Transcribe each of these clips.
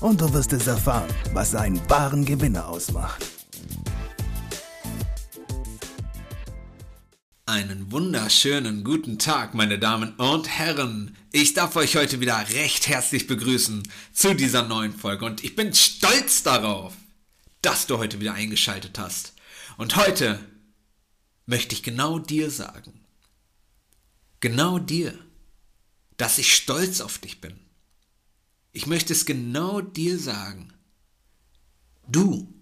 und du wirst es erfahren, was einen wahren Gewinner ausmacht. Einen wunderschönen guten Tag, meine Damen und Herren. Ich darf euch heute wieder recht herzlich begrüßen zu dieser neuen Folge und ich bin stolz darauf, dass du heute wieder eingeschaltet hast. Und heute möchte ich genau dir sagen, genau dir, dass ich stolz auf dich bin. Ich möchte es genau dir sagen. Du,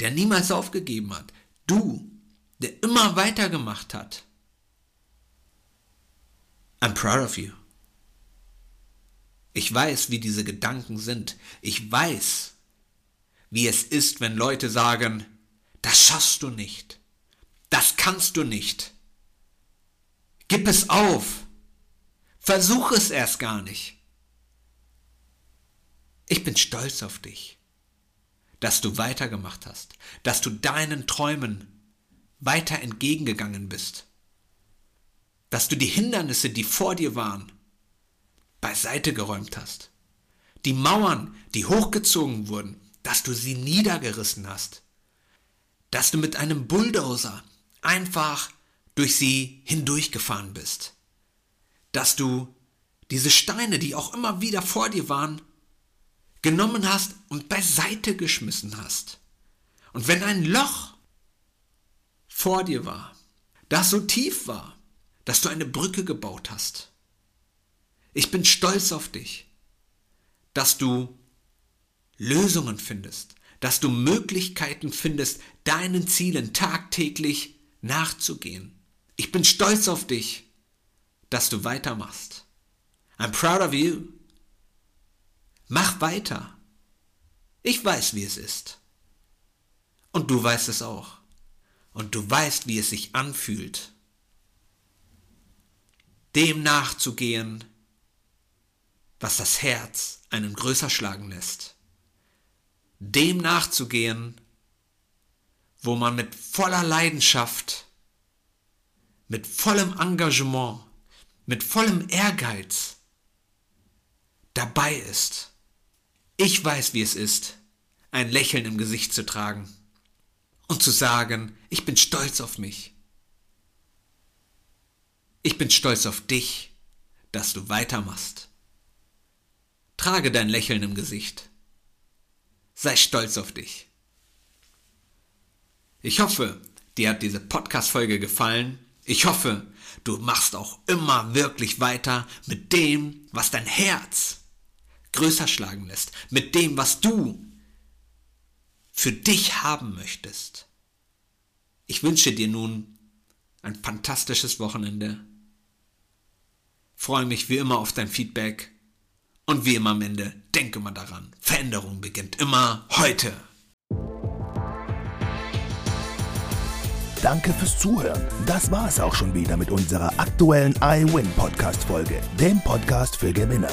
der niemals aufgegeben hat, du, der immer weitergemacht hat. I'm proud of you. Ich weiß, wie diese Gedanken sind. Ich weiß, wie es ist, wenn Leute sagen, das schaffst du nicht. Das kannst du nicht. Gib es auf. Versuch es erst gar nicht. Ich bin stolz auf dich, dass du weitergemacht hast, dass du deinen Träumen weiter entgegengegangen bist, dass du die Hindernisse, die vor dir waren, beiseite geräumt hast, die Mauern, die hochgezogen wurden, dass du sie niedergerissen hast, dass du mit einem Bulldozer einfach durch sie hindurchgefahren bist, dass du diese Steine, die auch immer wieder vor dir waren, genommen hast und beiseite geschmissen hast. Und wenn ein Loch vor dir war, das so tief war, dass du eine Brücke gebaut hast. Ich bin stolz auf dich, dass du Lösungen findest, dass du Möglichkeiten findest, deinen Zielen tagtäglich nachzugehen. Ich bin stolz auf dich, dass du weitermachst. I'm proud of you. Mach weiter. Ich weiß, wie es ist. Und du weißt es auch und du weißt, wie es sich anfühlt, dem nachzugehen, was das Herz einen größer schlagen lässt, dem nachzugehen, wo man mit voller Leidenschaft, mit vollem Engagement, mit vollem Ehrgeiz dabei ist. Ich weiß, wie es ist, ein Lächeln im Gesicht zu tragen und zu sagen, ich bin stolz auf mich. Ich bin stolz auf dich, dass du weitermachst. Trage dein Lächeln im Gesicht. Sei stolz auf dich. Ich hoffe, dir hat diese Podcast-Folge gefallen. Ich hoffe, du machst auch immer wirklich weiter mit dem, was dein Herz größer schlagen lässt, mit dem, was du für dich haben möchtest. Ich wünsche dir nun ein fantastisches Wochenende. Freue mich wie immer auf dein Feedback und wie immer am Ende, denke mal daran, Veränderung beginnt immer heute. Danke fürs Zuhören. Das war es auch schon wieder mit unserer aktuellen iWin Podcast Folge, dem Podcast für Gewinner.